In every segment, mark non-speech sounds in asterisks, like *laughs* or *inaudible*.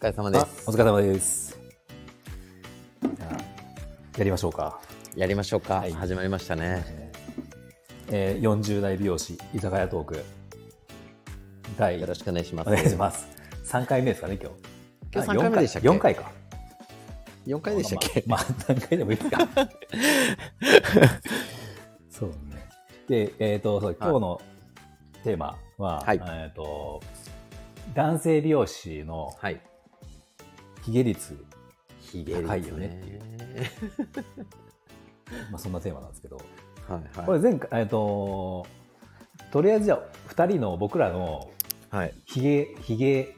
疲れ様であすお疲れ様です。じゃあやりましょうか。やりましょうか、はい始まりましたねえー、40代美容師居酒屋トーク第よろしくお願いしますお願いします。3回目ですかね今日。今日あ三回目でしたっけ？4回か。4回でしたっけ、まあ、まあ、何回でもいいですか。*laughs* そうね。で、えっ、とそう今日のテーマは、はいえっ、と男性美容師のはいヒゲ率、ひげ高いよねっていう。まあそんなテーマなんですけど。はいはい。これ前回、えっと、とりあえずじゃあ2人の僕らのはい。ひげひげ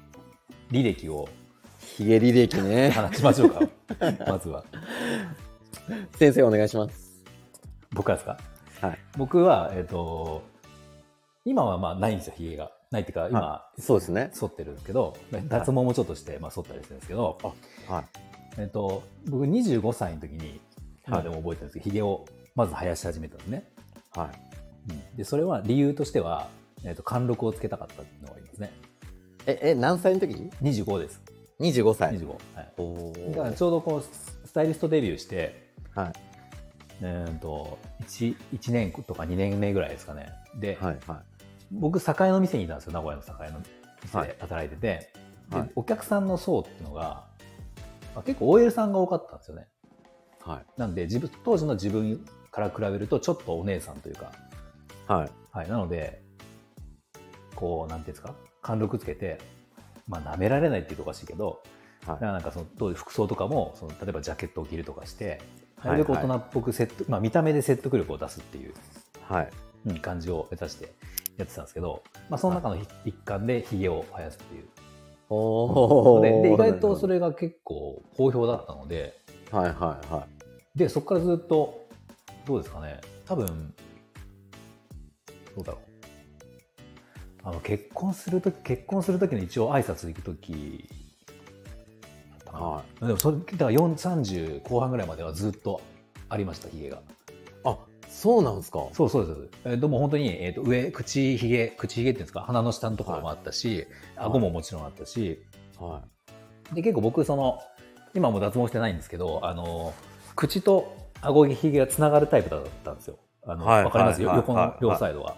履歴をひげ履歴ね。話しましょうか。*laughs* まずは。先生お願いします。僕からですか？はい。僕は、えっと今はまあないんですよひげがないっていうか今、そうですね。剃ってるんですけど脱毛もちょっとして、まあ、剃ったりするんですけど、はい。えっと僕25歳の時に今でも覚えてるんですけどひげをまず生やし始めたんですね、はい。うん。でそれは理由としては、えっと貫禄をつけたかったっていうのがありますね。ええ何歳の時？25です。25歳。25、はい、おー。だからちょうどこうスタイリストデビューして、はい。えー、と 1, 1年とか2年目ぐらいですかね。で、はいは僕栄の店にいたんですよ。名古屋の栄の店はい。で働いてて、はい。でお客さんの層っていうのが、まあ、結構 OL さんが多かったんですよね。いはい。なんで自分当時の自分から比べるとちょっとお姉さんというか、はい。はい、なのでこうなんていうんですか？貫禄つけてまあ舐められないっていうとおかしいけどはい。なんかその当時服装とかもその例えばジャケットを着るとかしてはい。なるべく大人っぽく説得、まあ、見た目で説得力を出すっていう、はい。うん感じを目指してやってたんですけど、まあ、その中のひ一環でひげを生やすっていう。でで意外とそれが結構好評だったのではいはいはいでそこからずっとどうですかね。多分どうだろう。あの結婚するとき結婚する時の一応挨拶行く時はでもそれだから4 30後半ぐらいまではずっとありましたひげが。あそうなんですか？そうそうです。えーでも本当に、えー、と上口ひげ口ひげっていうんですか？鼻の下のところもあったし、顎ももちろんあったし。はで結構僕その今も脱毛してないんですけどあの口と顎ひげがつながるタイプだったんですよ。あの、はいわかります？よ、はい横のはい両サイドは、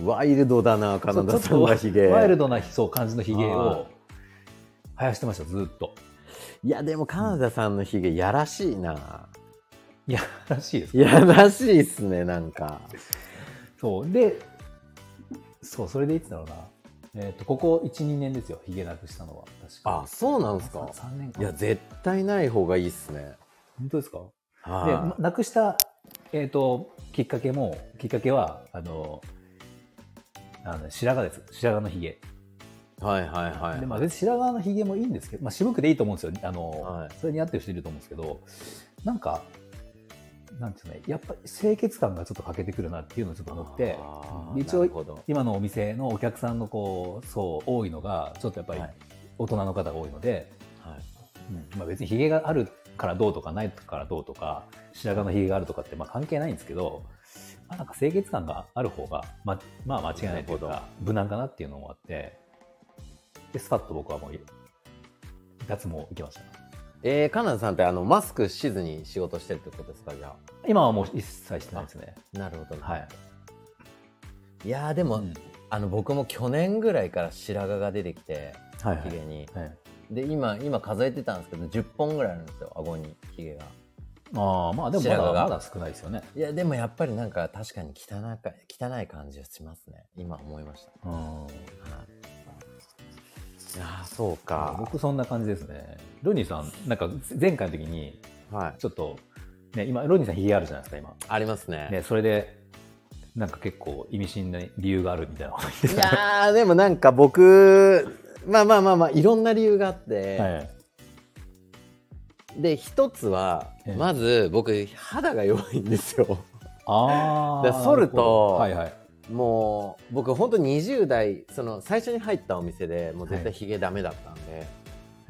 いワイルドだなカナダさんがひげワイルドなそう感じのひげはを生やしてましたずっと。いやでもカナダさんのひげやらしいないやらしいですやらしいっすねなんか。そう。でそうそれでいつだろうな。えっ、とここ12年ですよ。ひげなくしたのは。確か。あそうなんですか？3年間。いや絶対ない方がいいっすね。本当ですか？ではなくした、えー、ときっかけもきっかけはあのあの白髪です。白髪のひげ、いはいはいはい。でまあ、別に白髪のひげもいいんですけど、まあ、渋くでいいと思うんですよ。あの、はい。それに合ってる人いると思うんですけどなんかなんですかねやっぱり清潔感がちょっと欠けてくるなっていうのをちょっと思って一応今のお店のお客さんのこうそう多いのがちょっとやっぱりはい。大人の方が多いので、はい。まあ、別にひげがあるからどうとかないからどうとか白髪のひげがあるとかってまあ関係ないんですけど、まあ、なんか清潔感がある方がままあ間違いないというか無難かなっていうのもあってでスパッと僕はもう脱毛行きましたえー、カナダさんってあのマスクしずに仕事してるってことですか？じゃ今はもう一切してないですね。あなるほど、はい、いやーでも、うん。あの僕も去年ぐらいから白髪が出てきてはいはい。ひげに、はい。で今今数えてたんですけど10本ぐらいあるんですよ。顎にひげが。ああまあでもまだまだ少ないですよね。いやでもやっぱりなんか確かに汚か汚い感じがしますね。今思いました、うん。はい、いやーそうか。僕そんな感じですね。ロニーさんなんか前回の時にはい。ちょっとね今ロニーさんひげあるじゃないですか今。ありますね。ね、それでなんか結構意味深な理由があるみたいなこと言っていやーでもなんか僕まあまあまあまあいろんな理由があって、た、はい、で一つはええ。まず僕肌が弱いんですよ。あ *laughs* で剃るとはいはいもう僕本当に20代その最初に入ったお店でもう絶はい。対ヒゲダメだったんで、へ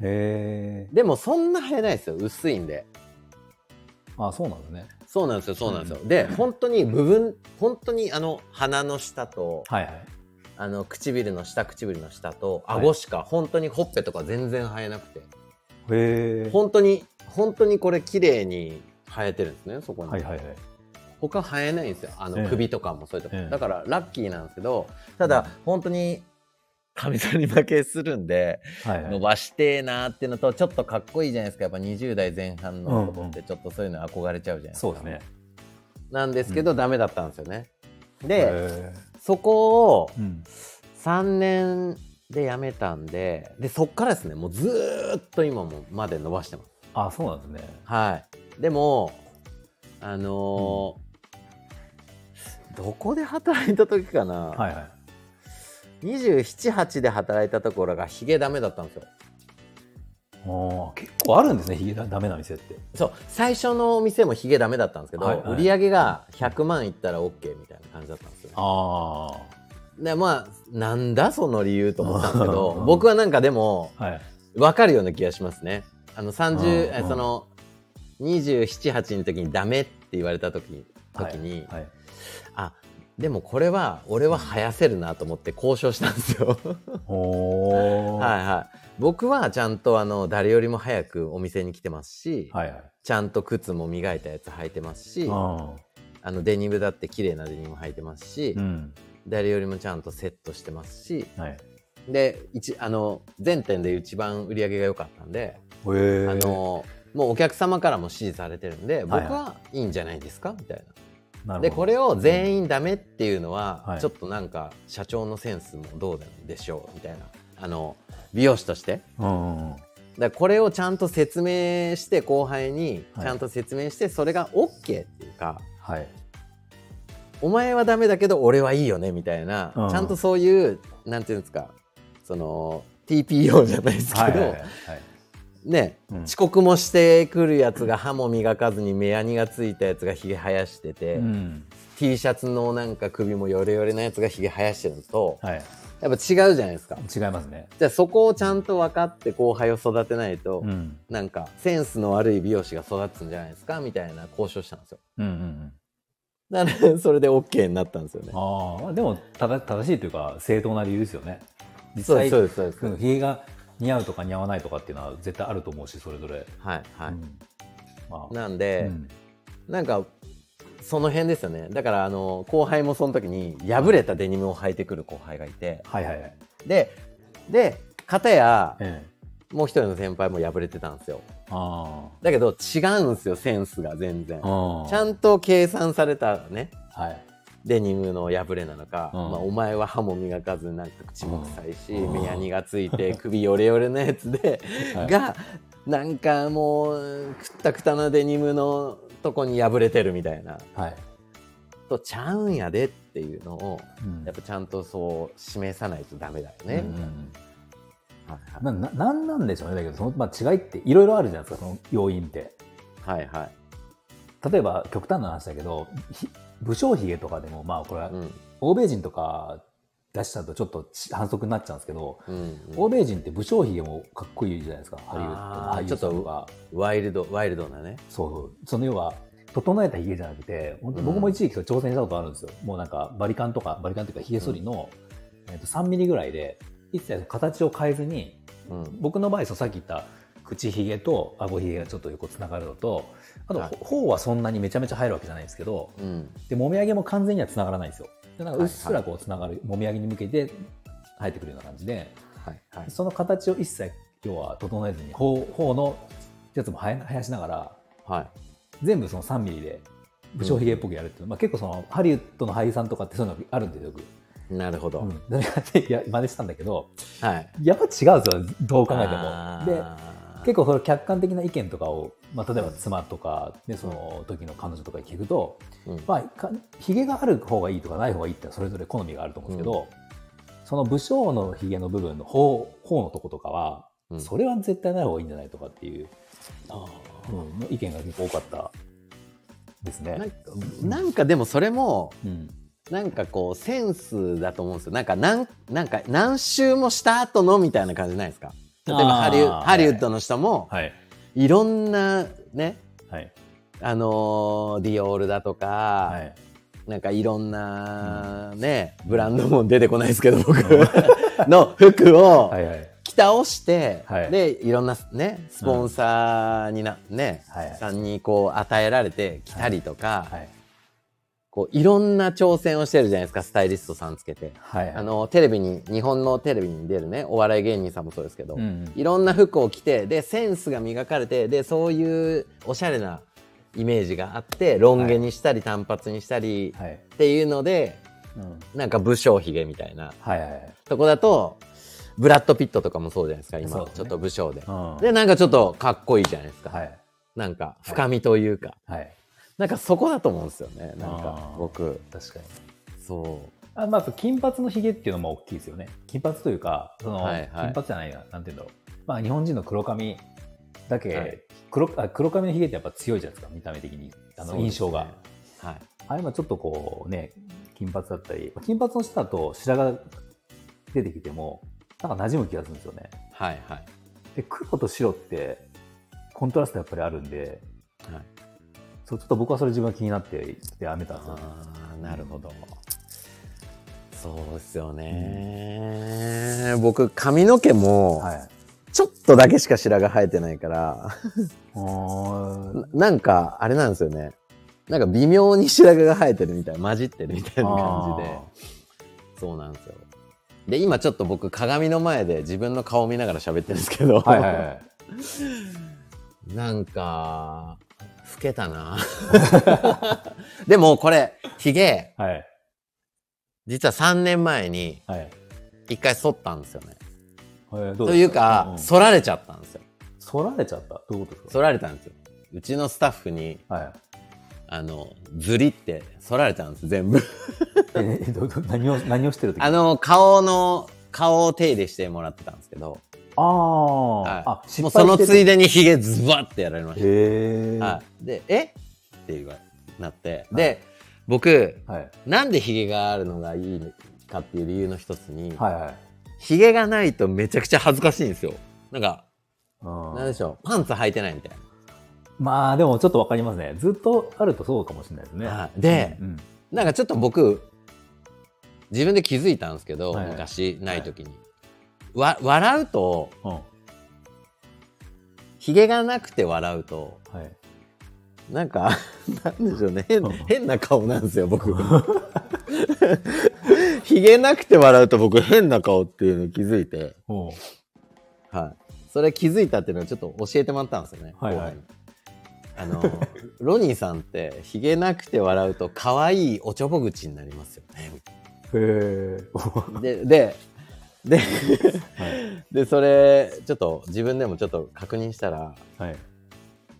えでもそんな生えないですよ薄いんで。あそうなんですね。そうなんですよそうなんですよ、で本当に部分本当にあの鼻の下とはいはい。あの唇の下唇の下と顎しか、本当にほっぺとか全然生えなくて。へえ。本当に本当にこれ綺麗に生えてるんですねそこに、はいはいはい。他生えないんですよ。あええ。の首とかもそういうとこ、ええ。だからラッキーなんですけど。ただ本当にカミソリ負けするんではいはい。伸ばしてえなーっていうのとちょっとかっこいいじゃないですか。やっぱ20代前半の男ってちょっとそういうの憧れちゃうじゃないですか、そうですね。なんですけど、ダメだったんですよね。でへそこをーうん。3年で辞めたんででそっからですね。もうずーっと今もまで伸ばしてます。あ、そうなんですね。はい。でもあのーどこで働いた時かな、はいはい。278で働いたところがヒゲダメだったんですよああ、結構あるんですね、ヒゲダダメな店って。そう最初のお店もヒゲダメだったんですけど、はいはい売り上げが100万いったら OK みたいな感じだったんですよあでまあなんだその理由と思ったんですけど *laughs* うん僕はなんかでもあ。はい。分かるような気がしますねあの30うんえその278の時にダメって言われた時時に、はい。あでもこれは俺は生やせるなと思って交渉したんですよ。*laughs* はいはい僕はちゃんとあの誰よりも早くお店に来てますし、はいはい。ちゃんと靴も磨いたやつ履いてますし、ああのデニムだって綺麗なデニム履いてますし、ーうん。誰よりもちゃんとセットしてますしはい。で一あの全店で一番売り上げが良かったんで。あのもうお客様からも支持されてるんで僕はいはいはいいんじゃないですか？みたいな。でこれを全員ダメっていうのは、はい。ちょっとなんか社長のセンスもどうなんでしょうみたいな。あの美容師として。うんうんうん。だこれをちゃんと説明して後輩にはい。ちゃんと説明してそれが OK っていうか、はい。お前はダメだけど俺はいいよねみたいな、うん。ちゃんとそういうなんていうんですかその TPO じゃないですけど、はいはいはいはい。ね、うん遅刻もしてくるやつが歯も磨かずに目やにがついたやつがひげ生やしてて、うん。T シャツのなんか首もヨレヨレなやつがひげ生やしてるのとはい。やっぱ違うじゃないですか違いますね。じゃあそこをちゃんと分かって後輩を育てないと、うん。なんかセンスの悪い美容師が育つんじゃないですかみたいな交渉したんですようんうんうん。だからそれで OK になったんですよねああ、でも正正しいというか正当な理由ですよね。実際すそうですそうです、うんひげが似合うとか似合わないとかっていうのは絶対あると思うしそれぞれ。はいはい、うん。まあ。なんで、うん。なんかその辺ですよね。だからあの後輩もその時に破れたデニムを履いてくる後輩がいて。はいはいはい。でで片やええ、もう一人の先輩も破れてたんですよ。あだけど違うんですよセンスが全然。あ。ちゃんと計算されたね。はい。デニムの破れなのか、うん。まあ、お前は歯も磨かずなんか口も臭いし、うん。目やにがついて *laughs* 首ヨレヨレのやつで、はい。がなんかもうくったくたなデニムのとこに破れてるみたいな。はい。とちゃうんやでっていうのをうん。やっぱちゃんとそう示さないとダメだよね。なななんなんでしょうね。だけどその、まあ、違いっていろいろあるじゃないですかその要因って。はいはい。例えば極端な話だけどひ武将髭とかでもまあこれはうん。欧米人とか出しちゃうとちょっとち反則になっちゃうんですけど、うんうん。欧米人って武将髭もかっこいいじゃないですかハリウッドのあー俳優さんとかワイルドワイルドなね。そうそう。その要は整えた髭じゃなくて本当に僕も一時期挑戦したことあるんですよ、もうなんかバリカンとかバリカンというか髭剃りの、えー、と3ミリぐらいで一切形を変えずにうん。僕の場合さっき言った口ひげと顎ひげがちょっと横つながるのとあと、はい。頬はそんなにめちゃめちゃ入るわけじゃないんですけどうん。でもみあげも完全にはつながらないんですよ。でなんかうっすはいらこうつながる、もみあげに向けて生えてくるような感じではいはい。その形を一切要は整えずに頬頬のやつも生やしながらはい。全部その3ミリで武将ひげっぽくやるっていうの。は、まあ、結構そのハリウッドの俳優さんとかってそういうのあるんでよく、なるほど。うん、*laughs* や真似したんだけどはい。やっぱ違うんですよどう考えても。で結構その客観的な意見とかを、まあ、例えば妻とか、ね、その時の彼女とかに聞くと、うん。まあか、ひげがある方がいいとかない方がいいってそれぞれ好みがあると思うんですけど、その武将のひげの部分の方方のとことかは、うん。それは絶対ない方がいいんじゃないとかっていう、あうん、の意見が結構多かったですね。ーなんかでもそれもうん。なんかこうセンスだと思うんですよ。なんかなんなんか何周もした後のみたいな感じないですか？例えばハリウハリウッドの人もはい。いろんなね。はい。あのーディオールだとか、はい。なんかいろんなね、ブランドも出てこないですけど、僕 *laughs* の服をはいはい。着倒して、はい。で、いろんなね、スポンサーにな、ね、はい。さんにこう与えられて着たりとか、はい。こういろんな挑戦をしてるじゃないですか、スタイリストさんつけて。はい。あの、テレビに、日本のテレビに出るね、お笑い芸人さんもそうですけど、うんうんいろんな服を着て、で、センスが磨かれて、で、そういうおしゃれなイメージがあって、ロン毛にしたり、単発にしたり、はい。っていうので、うん。なんか武将髭みたいなはいはいはい。とこだと、ブラッド・ピットとかもそうじゃないですか、今、ねちょっと武将で。うんで、なんかちょっとかっこいいじゃないですか。はい。なんか深みというか、はい。なんかそこだと思うんですよね、なんか僕。確かに。そう。あまあ、金髪のヒゲっていうのも大きいですよね。金髪というか、その、はいはい金髪じゃないな、なんていうんだろう。まあ、日本人の黒髪だけ、はい黒あ黒髪のヒゲってやっぱ強いじゃないですか、見た目的に。あの、印象が。はい。あれもちょっとこうね、金髪だったり、金髪の人だと白髪出てきても、なんか馴染む気がするんですよね。はいはい。で、黒と白って、コントラストやっぱりあるんで、はい、そうちょっと僕はそれ自分が気になって、でやめたんですよね。ああ、なるほど。そうですよね。僕、髪の毛も、はい。ちょっとだけしか白髪生えてないから、な *laughs* なんか、あれなんですよね。なんか微妙に白髪が生えてるみたいな、混じってるみたいな感じで。そうなんですよ。で、今ちょっと僕、鏡の前で自分の顔見ながら喋ってるんですけど、はい。*laughs* なんか、老けたな。*laughs* でもこれ、ヒゲ、はい。実は3年前にはい。一回剃ったんですよね。えーどというか、剃られちゃったんですよ。反られちゃった？どういうこと？です剃られたんですよ。うちのスタッフに、かはい。あの、ずりって剃られたんです、全部。え、えどど何を、何をしてる時？あの、顔の、顔を手入れしてもらってたんですけど、あー、はいあ、失もうそのついで。でにヒゲズバってやられまし。た。はい。で、え？って言わなって、で、僕、はい。なんでヒゲがあるのがいいかっていう理由の一つに、はいはい。ヒゲがないとめちゃくちゃ恥ずかしいんですよ。なんか、うんなんでしょう、パンツ履いてないみたいな。まあでもちょっとわかりますね。ずっとあるとそうかもしれないですね。はいでうんうんなんかちょっと僕、自分で気づいたんですけど、はいはい昔ない時に。わ、笑うと、うん。はヒゲがなくて笑うと、い。なんか、*laughs* なんでしょうね、変うん変な顔なんですよ、僕。*laughs* ヒゲなくて笑うと僕変な顔っていうの気づいて、うんはい。それ気づいたっていうのをちょっと教えてもらったんですよね。はいはいあの、ロニーさんって、ヒゲなくて笑うと可愛いおちょぼ口になりますよね。へえ。で、で、で、はい。*laughs* で、それ、ちょっと自分でもちょっと確認したら、はい。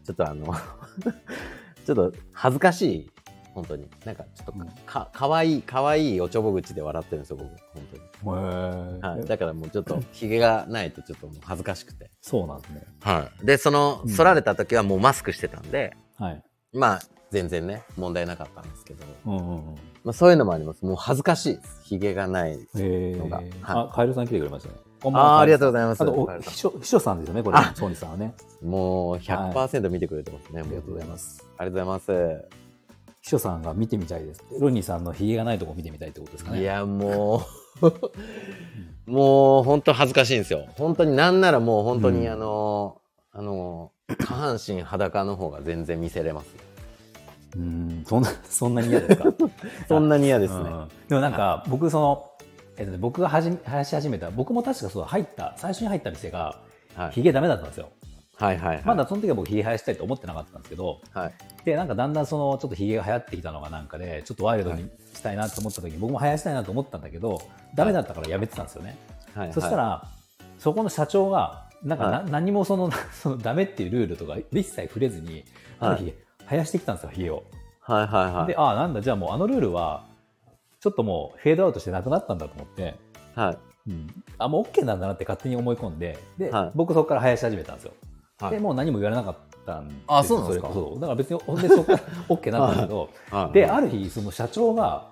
ちょっとあの、*laughs* ちょっと恥ずかしい、本当に。なんかちょっとうんか、かわいい、かわいいおちょぼ口で笑ってるんですよ、僕、本へ当に。はい。え。だからもうちょっと、ヒゲがないとちょっと恥ずかしくて。そうなんですね。はい。で、その、うん剃られた時はもうマスクしてたんで、はい。まあ、全然ね、問題なかったんですけど、うんうんうん。まあそういうのもあります。もう恥ずかしいです。ヒゲがない。のが。あ、カエルさん来てくれましたね。ああ、ありがとううございます。あと、お秘書、秘書さんですよね、これあ、ソニーさんはね。もう100%見てくれてますね。ありがとうございます。ありがとうございます。秘書さんが見てみたいです。ロニーさんのヒゲがないとこ見てみたいってことですかね。いや、もう、もう本当恥ずかしいんですよ。本当になんならもう本当にうんあの、あの、下半身裸の方が全然見せれます。うん、そんな、*laughs* そんなに嫌ですか？*laughs* そんなに嫌ですね。うんでもなんか、僕、その、えっとね、僕がはじめ生やし始めた、僕も確かそう入った、最初に入った店が、はいヒゲダメだったんですよ。はいはいはい。まだその時は僕ヒゲ生やしたいと思ってなかったんですけど、はい。で、なんかだんだんその、ちょっとヒゲが流行ってきたのがなんかで、ちょっとワイルドにしたいなと思った時に、僕も生やしたいなと思ったんだけど、ダメだったからやめてたんですよね。はい。そしたら、そこの社長が、なんかな、は何もその、*laughs* そのダメっていうルールとか一切触れずに、はい日、生やしてきたんですよ、ヒゲを。はいはいはい。で、ああ、なんだ、じゃあもうあのルールは、ちょっともうフェードアウトしてなくなったんだと思って、はい。あ、もう OK なんだなって勝手に思い込んで、で、はい僕そこから生やし始めたんですよ。はいで、もう何も言われなかったんですよあそうなんですか？れそう。だから別に、ほんでそこから OK なんだけど、はい。で、ある日、その社長が、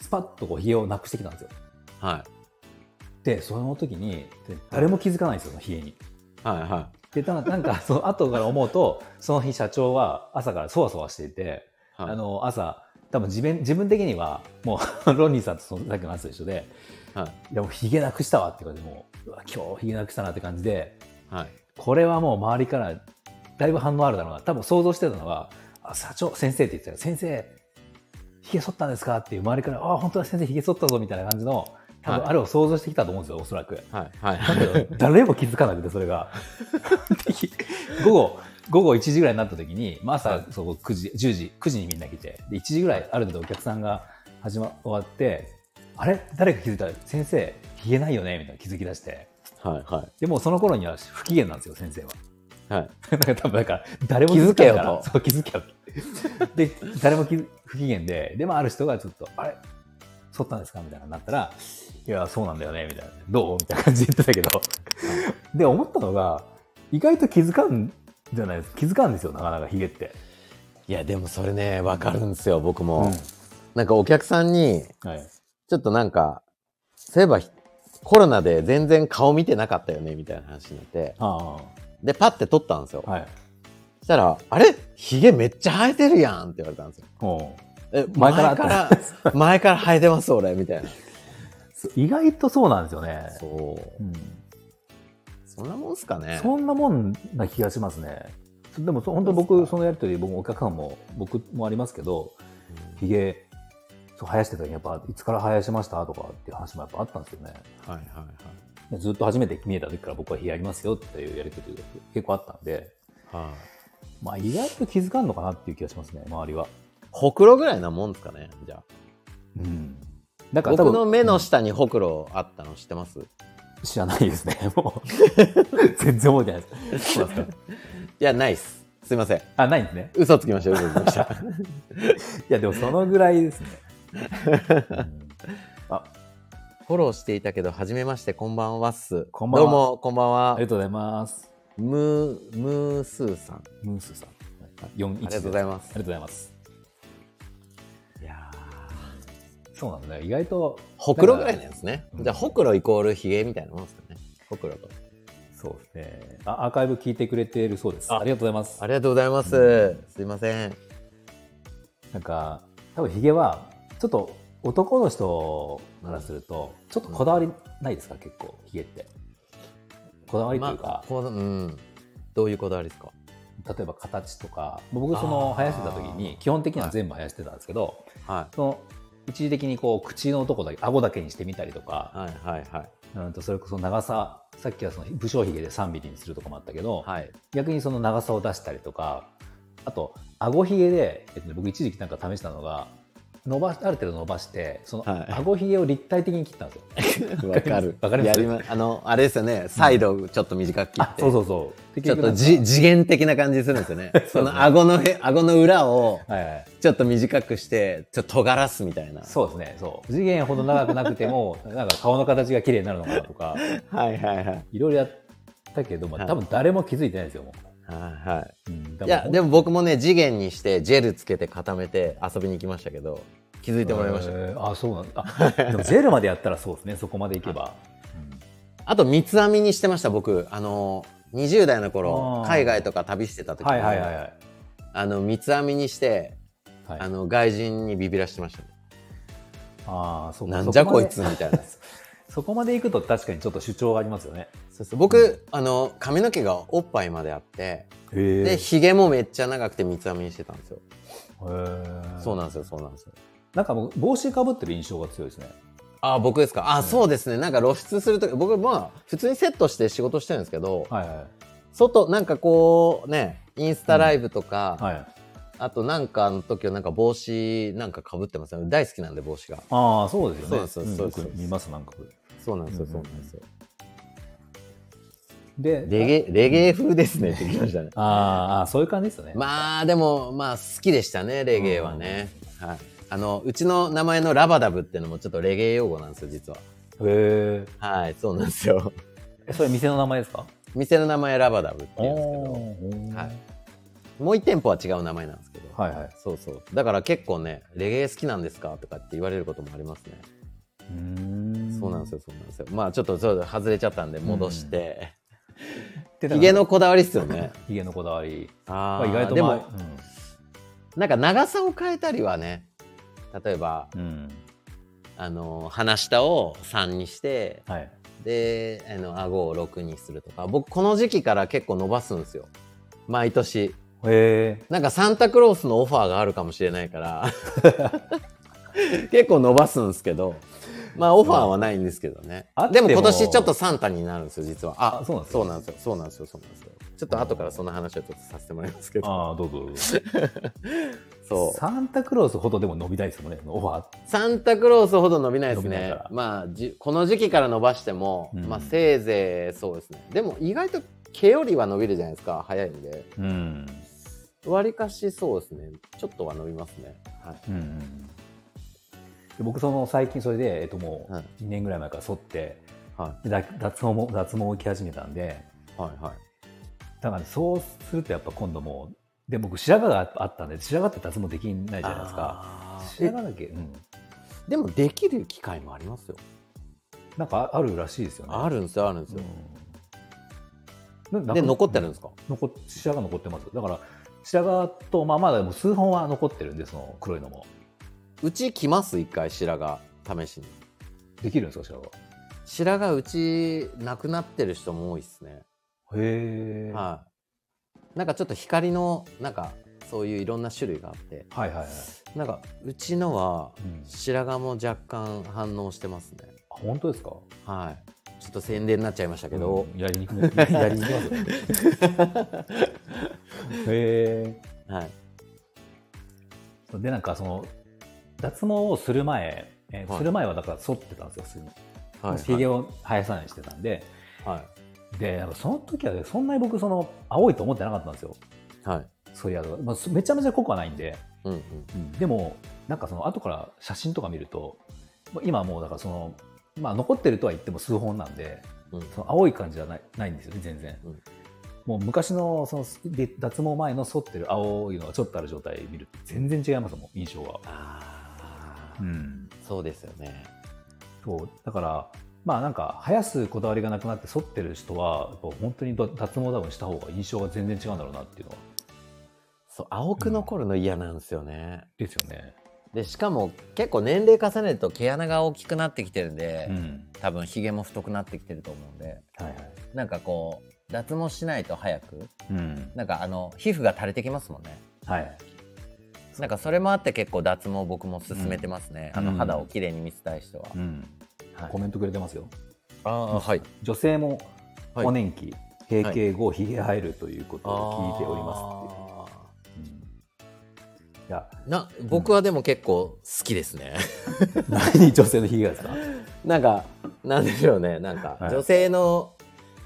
スパッとこう、ヒゲをなくしてきたんですよ。はい。で、その時に、で誰も気づかないんですよ、ヒゲに。はいはで、ただなんか、その後から思うと、*laughs* その日社長は朝からそわそわしていて、い。はいあの、朝、多分自分自分的にはもう *laughs* ロンニーさんとそのさっきの話と一緒ではい。いやもうひげなくしたわって感じでもううわ今日ひげなくしたなって感じではい。これはもう周りからだいぶ反応あるだろうな多分想像してたのは「あ社長先生」って言ってたよ先生ひげ剃ったんですか?」っていう周りから「あ本当だ先生ひげ剃ったぞ」みたいな感じの多分はいあれを想像してきたと思うんですよおそらく。はい。はい。だけど誰も気づかなくてそれが *laughs* 午後午後1時ぐらいになった時に、まあ、朝そこ9時10時9時にみんな来てで1時ぐらいある程度お客さんが始ま終わってあれ？誰か気づいた？ら先生ひげないよね？みたいな気づき出してはい。はい。でもうその頃には不機嫌なんですよ先生は。はい。*laughs* なんか多分なんか誰も気づけよとそう気づけよで誰も気づ不機嫌ででもある人がちょっとあれ？剃ったんですか？みたいななったらいやそうなんだよねみたいなどう？みたいな感じで言ってたけど。で思ったのが意外と気づかんじゃないです。気づかんですよなかなかヒゲって、いや、でもそれね、わかるんですよ、僕も。うん。なんかお客さんに、はい、ちょっとなんか、そういえばコロナで全然顔見てなかったよね、みたいな話になって。あで、パッて撮ったんですよ。あはい。そしたら、あれ？ヒゲめっちゃ生えてるやんって言われたんですよ。もえ、前か前からら、前から生えてます、俺、みたいな。う意外とそうなんですよねそう。うんそんなもんすかね。そんなもんな気がしますね。でもそ本当に僕、そのやりとり、僕もお客さんも、僕もありますけど、ひげ、そう生やしてた時にやっぱ、いつから生やしましたとかっていう話もやっぱあったんですよね。はいはいはい。でずっと初めて見えた時から僕はひげありますよっていうやりとりが結構あったんで、はい、まあ意外と気づかんのかなっていう気がしますね、周りは。ほくろぐらいなもんですかね、じゃあ。うん。だから多分僕の目の下にほくろあったの知ってます？知らないですね、*laughs* もう。全然覚えてないです。そうですか。いや、ないっす。すいません。あ、ないんですね。嘘つきました、嘘つきました。*laughs* いや、でもそのぐらいですね。*laughs* うんあ、フォローしていたけど、はじめまして、こんばんはっす。こんばんはどうも、こんばんはあり。がとうございます。ムー、ムースーさん。ムースさん。4ありがとうございますありがとうございます。そうなんだね。意外と。ほくろぐらいなんですね。うんじゃあ、ほくろイコールヒゲみたいなもんですかね。ほくろと。そうですね。あ、アーカイブ聞いてくれているそうです。あありがとうございますあ。りがとうございます。すいません。なんか、多分ヒゲは、ちょっと男の人からすると、ちょっとこだわりないですか、結構、ヒゲって。こだわりというか、まあこううん。どういうこだわりですか？例えば形とか、僕その生やしてた時に、基本的には全部生やしてたんですけど、はその、一時的にこう、口のとこだけ、顎だけにしてみたりとかい。、はいはいはい。うんとそれこそ長さ、さっきはその武将髭で3ミリにするとかもあったけど、はい。逆にその長さを出したりとかあと顎ひげで、えっとね、僕一時期なんか試したのが伸ばある程度伸ばしてそのはい顎ひげを立体的に切ったんですよ。*laughs* わかる。*laughs* わかります？やりま、あの、あれですよね。サイドちょっと短く切って。そうそうそう。でちょっと結じ次元的な感じするんですよね。*laughs* その顎のへ、顎の裏をちょっと短くして、ちょっと尖らすみたいな。そうですねそう次元ほど長くなくてもなんか顔の形が綺麗になるのかなとかはいはいはい。いろいろやったけど、まあ、はい多分誰も気づいてないですよもはいはう。うんい。いや、でも僕もね、次元にして、ジェルつけて固めて遊びに行きましたけど、気づいてもらいました。えーあそうなんだあでも *laughs* ジェルまでやったらそうですねそこまでいけば、あと、三つ編みにしてました、僕。あの、20代の頃海外とか旅してた時に、はいはいはいはいあの、三つ編みにして、はいあの、外人にビビらしてましたね。ああそうかなんじゃこいつみたいな。*laughs* そこまで行くと確かにちょっと主張がありますよね。そうそう僕、あの、髪の毛がおっぱいまであって、へで、ひげもめっちゃ長くて三つ編みにしてたんですよ。そうななんですよ、そうなんですよ。なんかもう帽子かぶってる印象が強いですね。あ、僕ですか？あ、そうですね。なんか露出するとき、僕、まあ、普通にセットして仕事してるんですけど、はいは外、なんかこう、ね、インスタライブとか、い。はい。あとなんかの時はなんか帽子なんか被ってますよね。大好きなんで帽子が。ああ、そうですよね。そうですそうですんよく見ます、なんか。そうなんですよ、うんそうなんですよ。で、レゲエ、レゲエ風ですねって言いましたね。*laughs* あーあー、そういう感じですよね。まあ、でも、まあ、好きでしたね、レゲエはね。はい。あの、うちの名前のラバダブっていうのもちょっとレゲエ用語なんですよ、実は。へはい、そうなんですよ。え。それ店の名前ですか？店の名前ラバダブって言うんですけど、はいもう一店舗は違う名前なんですけど、はいはい。そうそう。だから結構ね、レゲエ好きなんですかとかって言われることもありますね。うーんそうなんですよ、そうなんですよ。まあちょっとそう外れちゃったんで戻して。で *laughs* ヒゲのこだわりっすよね。*laughs* ヒゲのこだわり。あまあ、意外とでも、まあなんか長さを変えたりはね、例えば、うん。あの、鼻下を3にして、はい。で、あの、顎を6にするとか、僕、この時期から結構伸ばすんですよ。毎年。へえ。なんかサンタクロースのオファーがあるかもしれないから、*laughs* 結構伸ばすんですけど、まあオファーはないんですけどねでも今年ちょっとサンタになるんですよ、実は。ああそうなんですかそうなんですよ。そうなんですよ。そうなんですよ。ちょっと後からその話をちょっとさせてもらいますけど。ああ、どうぞどうぞ。*laughs* そう。サンタクロースほどでも伸びたいですもんね、オファー。サンタクロースほど伸びないですね。まあじ、この時期から伸ばしても、うんまあせいぜいそうですね。でも意外と毛よりは伸びるじゃないですか、早いんで。うん。わりかしそうですね。ちょっとは伸びますね。はい。うんうん。で僕、その最近それで、えっともうはい2年ぐらい前から剃って、はでだ脱毛も、脱毛を行き始めたんで、い。はい。はい。だから、ね、そうするとやっぱ今度もう、で、僕白髪があったんで、白髪って脱毛できないじゃないですか。白髪だけ、うん。でもできる機会もありますよ。なんかああるらしいですよね。あるんですよ、あるんですよ。うんなで、残ってるんですか、残っ白髪残ってます。だから、白髪と、まあまだでも数本は残ってるんで、その黒いのも。うち来ます？一回白髪、試しに。できるんですか、白髪？白髪うちなくなってる人も多いですね。へえ。はい。なんかちょっと光の、なんかそういういろんな種類があって、はいはいはい。なんかうちのはうん白髪も若干反応してますね。あ本当ですか？はい。ちょっと宣伝になっちゃいましたけど、うんやりにくいやりにくい *laughs* へはい。えでなんかその脱毛をする前、えーはい。する前はだから剃ってたんですよはい。ひげを生やさないようにしてたんで。はい。でその時はねそんなに僕その青いと思ってなかったんですよ。はい。そりゃ、まあ、そめちゃめちゃ濃くはないんで、うんうん。でもなんかその後から写真とか見るとまあ今はもうだからそのまあ残ってるとは言っても数本なんでうん。その青い感じじゃないないんですよね全然、うん。もう昔のそので脱毛前の剃ってる青いのがちょっとある状態見ると全然違いますもん印象が、ああ、ん、そうですよね。そう。だからまあなんか生やすこだわりがなくなって剃ってる人は本当にど脱毛多分した方が印象が全然違うんだろうなっていうのは。そう、青く残るの嫌なんですよね。ですよね、で、しかも結構年齢重ねると毛穴が大きくなってきてるんで、うん。多分ヒゲも太くなってきてると思うんで、はいはい。なんかこう、脱毛しないと早く、うん。なんかあの、皮膚が垂れてきますもんね。はいなんかそれもあって結構脱毛僕も勧めてますね。あのうん肌をきれいに見せたい人は。うん。はい。コメントくれてますよ。ああ、はい。女性もはい。更年期、閉経後ひげ生えるということを聞いておりますっていう、うん。いや。な僕はでも結構好きですね。何女性のひげがですか？*laughs* なんか、なんでしょうね。なんか、はい。女性の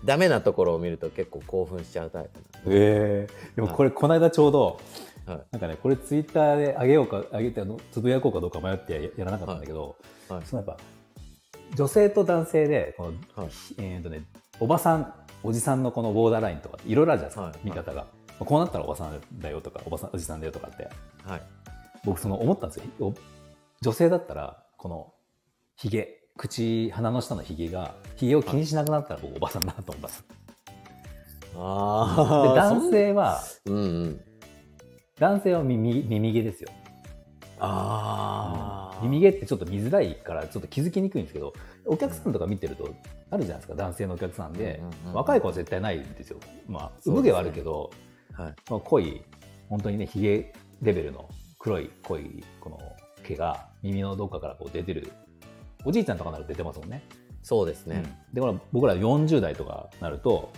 ダメなところを見ると結構興奮しちゃうタイプええで。もこれこの間ちょうどな。はい。なんかねこれツイッターで上げようか上げてあのつぶやこうかどうか迷ってややらなかったんだけど、はい。そのやっぱ女性と男性でこの、はいえーとね、おばさんおじさんのこのボーダーラインとかいろいろあるじゃないですか、はい見方が、まあこうなったらおばさんだよとかおばさんおじさんだよとかってはい。僕その思ったんですよお女性だったらこのひげ口鼻の下のひげがひげを気にしなくなったら僕おばさんだなと思ったんですああ。で男性はうんうん。男性は耳耳毛ですよ。ああ。耳毛ってちょっと見づらいからちょっと気づきにくいんですけどお客さんとか見てるとあるじゃないですか男性のお客さんで、うんうんうん若い子は絶対ないんですよ。まあ産毛はあるけど、はい。まあ、濃い本当にねひげレベルの黒い濃いこの毛が耳のどっかからこう出てるおじいちゃんとかなら出てますもんね。そうですね。うん。でこれ僕ら40代とかなると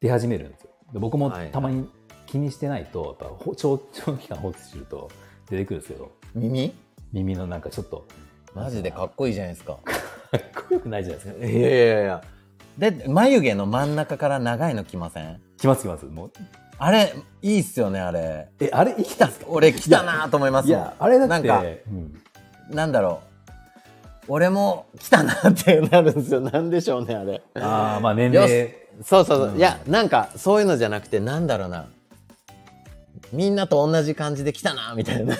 出始めるんですよ。で僕もはい。たまに気にしてないとやっぱほ長長期間放置すると出てくるんですけど耳？耳のなんかちょっとマジでかっこいいじゃないですか。かっこよくないじゃないですかいやいやいや。で、眉毛の真ん中から長いの来ません？来ます来ますもうあれ、いいっすよね、あれ。えあれ生きたんですか？俺来たなと思いますいやあれだってなんかうんなんだろう。俺も来たなってなるんですよ。なんでしょうね、あれ。ああまあ年齢そうそうそう。うんいや、なんか、そういうのじゃなくて、なんだろうな。みんなと同じ感じで来たなみたいな。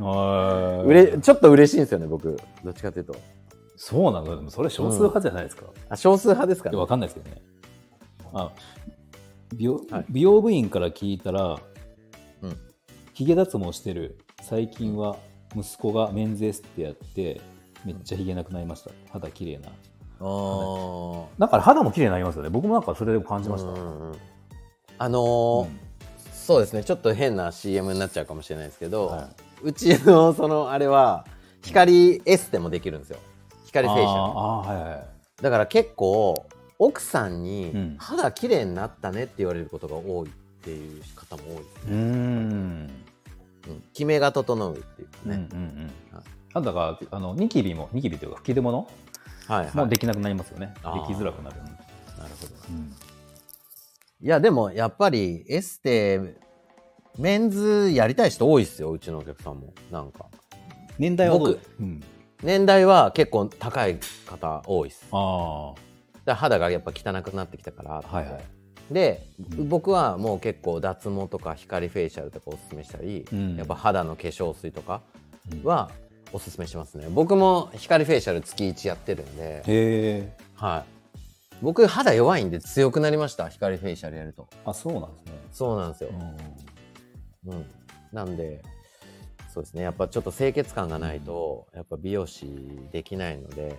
あうれちょっと嬉しいんですよね、僕。どっちかというと。そうなのでもそれ少数派じゃないですか、あ、少数派ですかいやわかんないですけどね。あ美容,、はい。美容部員から聞いたらうん。ヒゲ脱毛してる。最近は息子がメンズエステやってめっちゃひげなくなりました。肌綺麗な。あー。だから肌も綺麗になりますよね。僕もなんかそれで感じました、うんうんうん。あのーそうですね。ちょっと変な CM になっちゃうかもしれないですけど、はうちのそのあれは光エステもできるんですよ。光フェイシャル。はいはいだから結構奥さんにうん。肌綺麗になったねって言われることが多いっていう方も多いですうーん。うん。決めが整うっていうかうんうんね、うん。はい。あだからあのニキビもニキビというか吹き出物はいはい。もできなくなりますよね、できづらくなる、なるほど。うんいやでもやっぱりエステメンズやりたい人多いっすようちのお客さんも。なんか。年代は僕うん、年代は結構高い方多いっす。あら肌がやっぱ汚くなってきたから。はいはい。で、うん。僕はもう結構脱毛とか光フェイシャルとかおすすめしたり、うん。やっぱ肌の化粧水とかうん。はおすすめしますね。僕も光フェイシャル月1やってるんで、へえはい、僕肌弱いんで強くなりました。光フェイシャルやると。あそうなんですね、そうなんですよ、うん、なんでそうですね。やっぱちょっと清潔感がないと、やっぱ美容師できないので。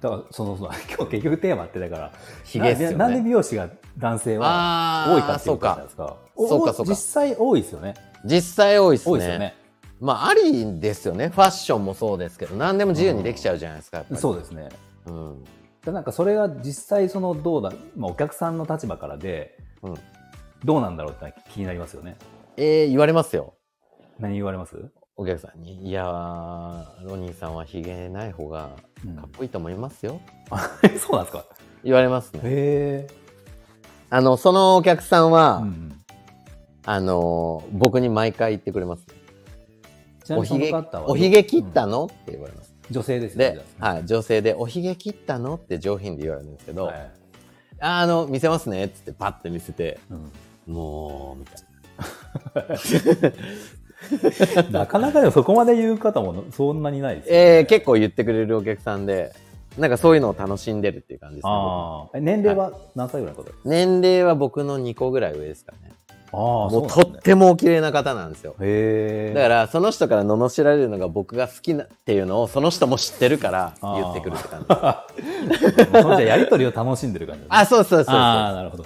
だからその *laughs* 今日結局テーマってだからヒゲっすよね。なんでなんで美容師が男性は多いかっていうことじゃないですか。おそうかそうか。実際多いですよね。実際多いですね。多いですよね。まあありですよね。ファッションもそうですけど何でも自由にできちゃうじゃないですかやっぱり。そうですね。うんでなんかそれが実際そのどうだ、まあ、お客さんの立場からでうん。どうなんだろうって気になりますよね。えー、言われますよ。何言われます、お客さんに「いやーロニーさんはひげない方がうん。かっこいいと思いますよ」*laughs* そうなんですか？言われますね。へえ、あのそのお客さんは、うんあのー僕に毎回言ってくれます。おひげおひげ切ったうんの、って言われます女性ですねで、はい、女性で「おひげ切ったの?」って上品で言われるんですけど「はい。ああの見せますね」っつってパッて見せてうん「もう」みたいな。*laughs* かなかでもそこまで言う方もそんなにないですね、えー、結構言ってくれるお客さんでなんかそういうのを楽しんでるっていう感じですね年齢は何歳ぐらいの方ですか、年齢は僕の2個ぐらい上ですかねもうとってもお綺麗な方なんですよ。だからその人から罵られるのが僕が好きなっていうのをその人も知ってるから言ってくるって感じ。*laughs* やりとりを楽しんでる感じね。*laughs* あそうそうそうそう。ああなるほど。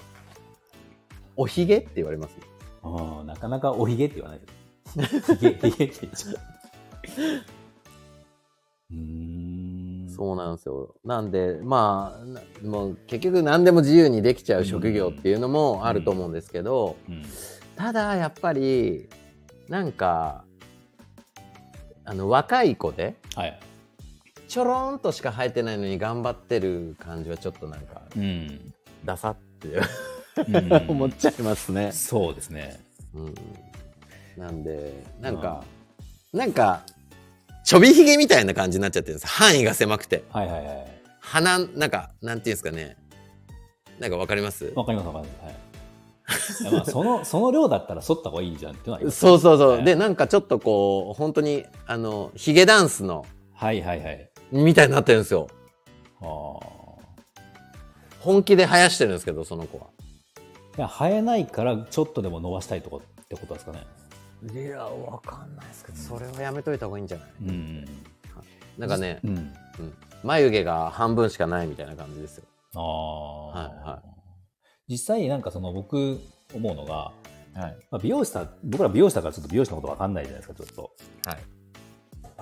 おひげって言われます？ああなかなかおひげって言わないですひげひげって言っちゃう。*laughs* うーんそうなんですよ。なんでまあなもう結局何でも自由にできちゃう職業っていうのもあると思うんですけど、うん。ただやっぱりなんかあの若い子ではい。ちょろんとしか生えてないのに頑張ってる感じはちょっとなんかうん。ダサってうん。*laughs* 思っちゃいますね。そうですね。うん、なんでなんか、なんかちょびひげみたいな感じになっちゃってるんです。範囲が狭くて。はいはいはい鼻なんかなんていうんですかね。なんかわかります？わかりますわかります。はい。まあその *laughs* その量だったら剃った方がいいじゃんってのはそうそうそう、はいでなんかちょっとこう本当にあのヒゲダンスのはいはいはい。みたいになってるんですよ。本気で生やしてるんですけどその子は。いや生えないからちょっとでも伸ばしたいとこってことですかねいやわかんないですけどそれはやめといた方がいいんじゃない？うんなんかね、うん。うん、眉毛が半分しかないみたいな感じですよ。ああ、はいは実際なんかその僕思うのが、はい。まあ、美容師さん僕ら美容師だからちょっと美容師のことわかんないじゃないですかちょっと。はい。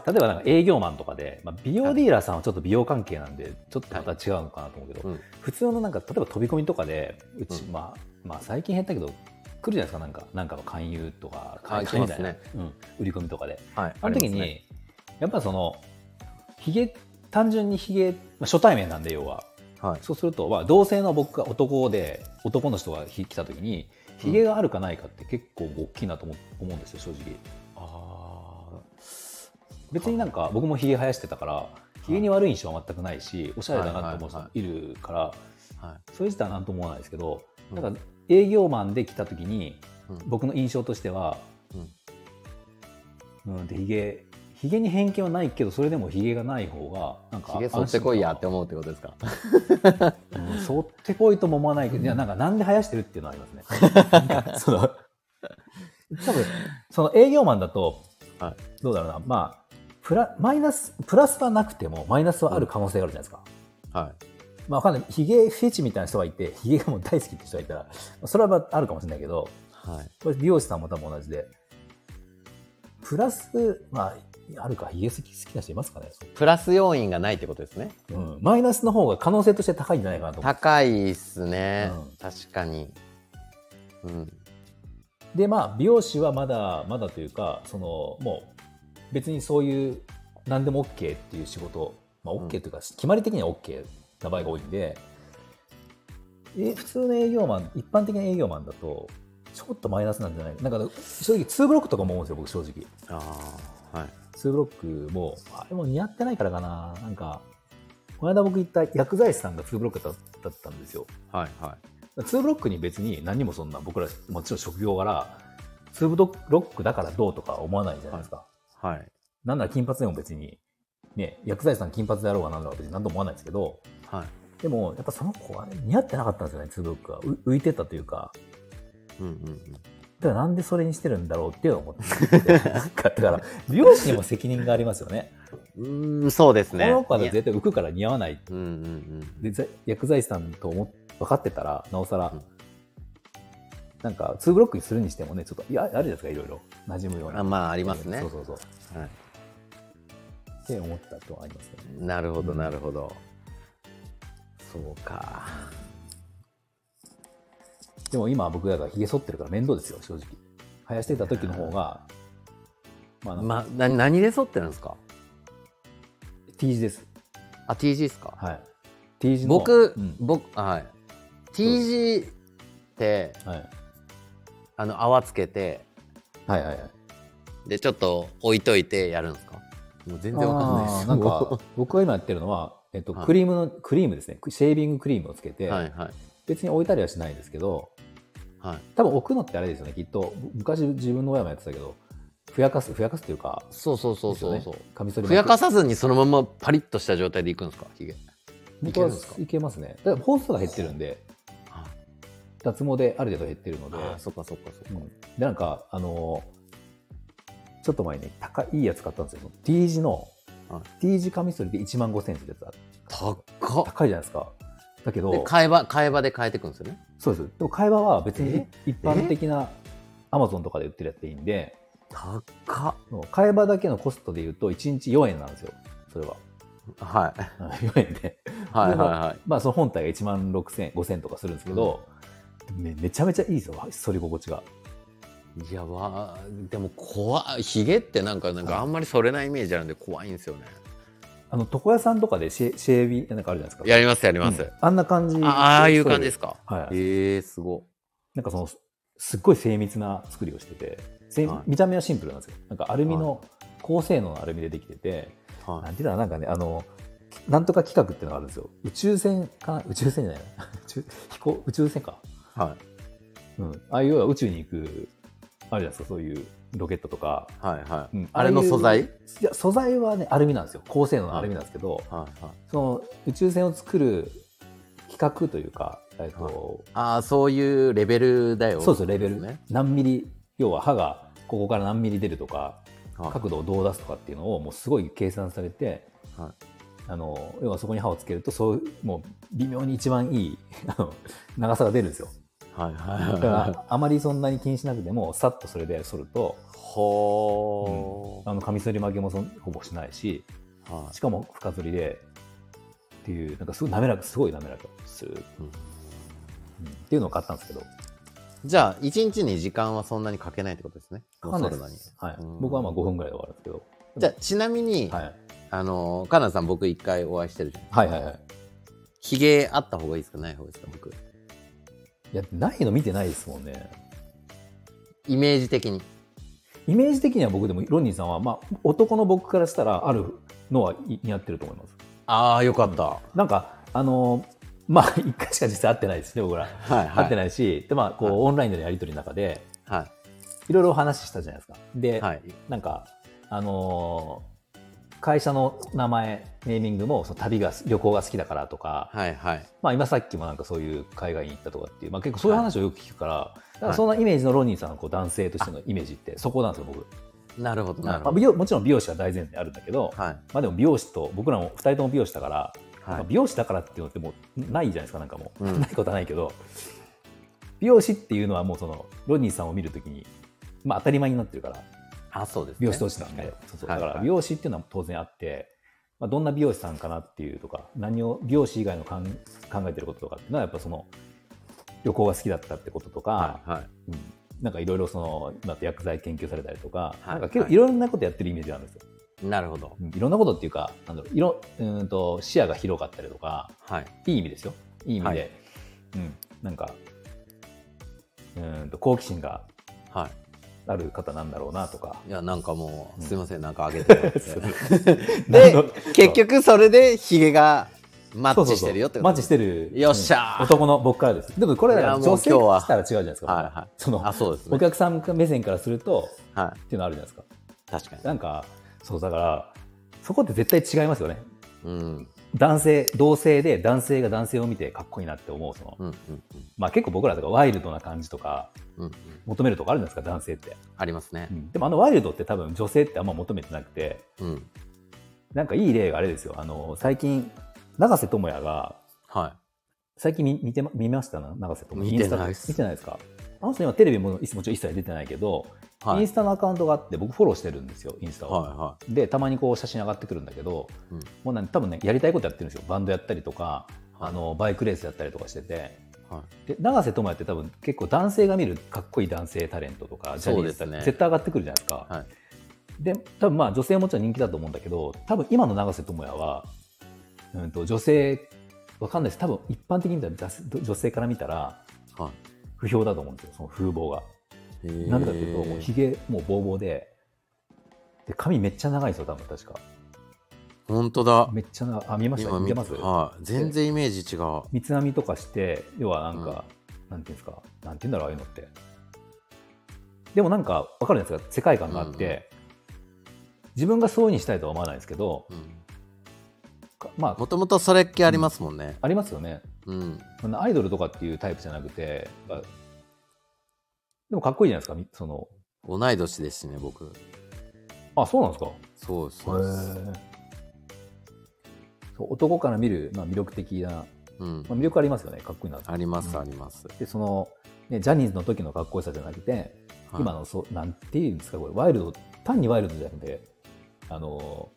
例えばなんか営業マンとかで、まあ、美容ディーラーさんはちょっと美容関係なんでちょっとまた違うのかなと思うけど、うん。普通のなんか例えば飛び込みとかでうち、うん。まあ、まあ最近減ったけど来るじゃないですかなんかなんかの勧誘とかあ勧誘みたいな。来ますうん、売り込みとかで。はいあの時に、ね。やっぱそのひげ単純にひげ、まあ、初対面なんで要は。はい。そうすると、まあ、同性の僕が男で男の人がひ来た時にひげがあるかないかって結構大きいなと思思うんですよ正直。あ別になんか僕もひげ生やしてたからひげに悪い印象は全くないしおしゃれだなと思う人いるからーはい。それ自体は何とも思わないですけどうん。なんか営業マンで来た時にうん。僕の印象としては、うん、でひげひげに偏見はないけどそれでもひげがない方がなんかひげ剃ってこいやって思うってことですか？うん、剃ってこいとも思わないけど、いや、なんか、なんで生やしてるっていうのはありますね。*laughs* その、多分、その営業マンだと、はい。どうだろうな、まあ、プラ、マイナス、プラスはなくても、マイナスはある可能性があるじゃないですか。はい。まあ、わかんない。ヒゲフェチみたいな人がいて、ヒゲがもう大好きって人がいたら、まあそれはまああるかもしれないけど、はい。これ美容師さんも多分同じで、プラス、まあ、あるか、ヒゲ好き好きな人いますかね、プラス要因がないってことですね。うん、マイナスの方が可能性として高いんじゃないかなと。高いっすね。うん確かに。うん。で、まあ、美容師はまだ、まだというか、その、もう、別にそういう、何でも OK っていう仕事、まあ、OK というか、決まり的には OK な場合が多いんで、え普通の営業マン、一般的な営業マンだと、ちょっとマイナスなんじゃない？なんか、正直、2ブロックとかも思うんですよ、僕、正直。ああ。はい。2ブロックも、あれも似合ってないからかな。なんか、この間僕行った薬剤師さんが2ブロックだだったんですよ。はいはい。2ブロックに別に何にもそんな僕らもちろん職業柄2ブロックだからどうとか思わないじゃないですか、はい。なんなら金髪でも別にね薬剤師さん金髪であろうがなんだろうが別に何とも思わないですけどはい。でもやっぱその子はね似合ってなかったんですよね2ブロックがう浮いてたというかうんうんうん。だからなんでそれにしてるんだろうっていうのを思ってなんかだから美容師にも責任がありますよねうーん、そうですね。この子は絶対浮くから似合わないうんうんうん。でざ薬剤師さんと思っ分かってたらなおさら、うんなんか2ブロックにするにしてもねちょっといやあるじゃないですかいろいろ馴染むようなあまあ、ありますね。そうそうそうはい。って思ったとはありますよねなるほど、うんなるほど。そうか。でも今は僕らがひげ剃ってるから面倒ですよ正直。生やしてた時の方がまあまあ、な何で剃ってるんですか？T 字です。あ、T 字ですか？はい。T 字の僕、うん。僕、はい。T 字って、はい、あの、泡つけて、はいはいはい。で、ちょっと置いといてやるんですか？もう全然わかんないです。なんか僕が今やってるのは、えっと、はい。クリームのクリームですね。シェービングクリームをつけて、はいはい。別に置いたりはしないですけどはい。多分置くのってあれですよねきっと。昔自分の親もやってたけどふやかすふやかすっていうかそうそうそうそうね。カミソリふやかささずにそのままパリッとした状態でいくんですか？ヒゲ。いけますね。だから本数が減ってるんで脱毛である程度減ってるのでああ、そっかそっかそっか。うん。でなんかあのーちょっと前に高いいいやつ買ったんですよ。T 字の、は T 字カミソリで1万5000円するやつある高っ。高いじゃないですか。だけどで、替え刃、替え刃で変えていくんですよね。そうです。でも会話は別にえ？一般的なアマゾンとかで売ってるやつでいいんで。高っ。もう。会話だけのコストで言うと1日4円なんですよ。それは。はい。*laughs* 4円で。はいはいはい。まあその本体が1万6000円5000とかするんですけど、めめちゃめちゃいいですよ反り心地が。いやわーでも怖い。ヒゲってなんかなんかあんまりそれないイメージあるんで怖いんですよねあの床屋さんとかでシェシェービーなんかあるじゃないですか。やりますやります、うん。あんな感じ。あああいう感じですか。はい。ええー、すごなんかそのすっごい精密な作りをしてて、せはい。見た目はシンプルなんですよ。なんかアルミの、高性能のアルミでできてて、はなんていうのかななんかねあのなんとか企画っていうのがあるんですよ。宇宙船かな？宇宙船じゃないな。宇宙飛行宇宙船か、いはい。うん、ああいう要は宇宙に行くあるじゃないですか。そういうロケットとか、はいはい、うん。あれの素材？いや素材はねアルミなんですよ。高性能のアルミなんですけど、はいはい。その宇宙船を作る企画というか、えっとああそういうレベルだよ。そうですよレベル、ね。何ミリ要は歯がここから何ミリ出るとかはい。角度をどう出すとかっていうのをもうすごい計算されて、はい。あの要はそこに歯をつけるとそうもう微妙に一番いい *laughs* 長さが出るんですよはいはい。だかはいらあまりそんなに気にしなくてもさっとそれで剃るとほあのカミソリ負けもそんほぼしないしー、はい。しかも深剃りでっていうなんかすごい滑らかすごい滑らか。スーッうん。うん。っていうのを買ったんですけど。じゃあ一日に時間はそんなにかけないってことですね？かはい。僕はまあ5分ぐらいで終わるんですけど。じゃあちなみに、はい。あのカナダさん僕一回お会いしてるじゃん。はいはいはい。ヒゲあった方がいいですか？ない方がいいですか？僕いやないの見てないですもんね。イメージ的に。イメージ的には僕でもロニーさんは、まあ、男の僕からしたらあるのはい似合ってると思います。ああよかった、なんかあのーまあ一回しか実際会ってないですね僕ら、はい会ってないしでまあこう、はい。オンラインでのやり取りの中ではい。ろいろ話したじゃないですか。で、はい。なんかあのー会社の名前ネーミングもその旅が旅行が好きだからとか、はいはいまあ、今さっきもなんかそういう海外に行ったとかっていう、まあ、結構そういう話をよく聞くから,、だからはいそんなイメージのロニーさんのこう男性としてのイメージってそこなんですよ僕なるほど、なるまあ、ほど。美容もちろん美容師は大前提あるんだけど、はい。まあでも美容師と僕らも2人とも美容師だから、まはい。あ美容師だからっていうのってもうないじゃないですかなんかもう、うん *laughs* ないことはないけど美容師っていうのはもうそのロニーさんを見るときに、まあ、当たり前になってるからあ、そうです、ね。美容師同士なんで、そうそうだから美容師っていうのは当然あって、まあ、どんな美容師さんかなっていうとか何を美容師以外のかん考えてることとかっていうのはやっぱその旅行が好きだったってこととか、にはい。はい。うんなんかいろいろその今って薬剤研究されたりとか、はいなんか結はい構いろんなことやってるイメージなんですよ。なるほど。うんいろんなことっていうか、なんだろう、いろうーんと視野が広かったりとか、はい。いい意味ですよ。いい意味で、はいうん、なんか、うーんと好奇心がはある方なんだろうなとか。い。いや、なんかもう、うんすいません、なんかあげて。で *laughs* で、*laughs* 結局それでヒゲがマッチしてるよってマッチしてる。よっしゃーうん男の僕からです。でもこれだから女性今日はからしたら違うじゃないですか。はいはいそのあ、そうですね。お客さん目線からすると、はっていうのあるじゃないですか。い。確かに。なんか、そうだから、そこって絶対違いますよね。うん。男性、同性で男性が男性を見てかっこいいなって思う、その、うん。うん。まあ結構僕らとかワイルドな感じとかうん。うん。求めるとこあるんですか、男性って。ありますねう。んでもあのワイルドって多分女性ってあんま求めてなくて、うん。なんかいい例があれですよ。あの、最近、永瀬智也が、は最近見見てま見ましたな？永瀬智也。見てないっす見てないですか？あの人今テレビももちろん一切出てないけど。インスタのアカウントがあって僕フォローしてるんですよ、インスタを。はい。はで、たまにこう写真上がってくるんだけど、うんもうなん多分ね、やりたいことやってるんですよ。バンドやったりとか、はいあの、バイクレースやったりとかしてて。い。はい。で、永瀬智也って多分結構男性が見るかっこいい男性タレントとか、ジャニーズそうですね絶対上がってくるじゃないですか。はいで、多分まあ女性はもちろん人気だと思うんだけど、多分今の永瀬智也は、うんと女性、わかんないです。多分一般的に見たら女性から見たらは不評だと思うんですよ、その風貌が。なんでかっていうと、もうひげもうボーボーで、で、髪めっちゃ長いんですよ、多分確か。本当だ。めっちゃ長い。あ、見えました？今見見てます？はい。全然イメージ違う。三つ編みとかして、要はなんか、なんていうんですか、なんていうんだろう、ああいうのって。でもなんか、わかるじゃないですか、世界観があって、自分がそうにしたいとは思わないですけど、かまあ、もともとそれっ気ありますもんね。ありますよね。うん。アイドルとかっていうタイプじゃなくて、まあでもかっこいいじゃないですかみ、その、同い年ですしね、僕。あ、そうなんですか。そう。そうそう男から見る、まあ、魅力的な、うん。まあ、魅力ありますよね、かっこいいなあります、うんあります。で、その、ね、ジャニーズの時のかっこよさじゃなくて、はい今のそう、なんていうんですか、これ、ワイルド、単にワイルドじゃなくて、あの、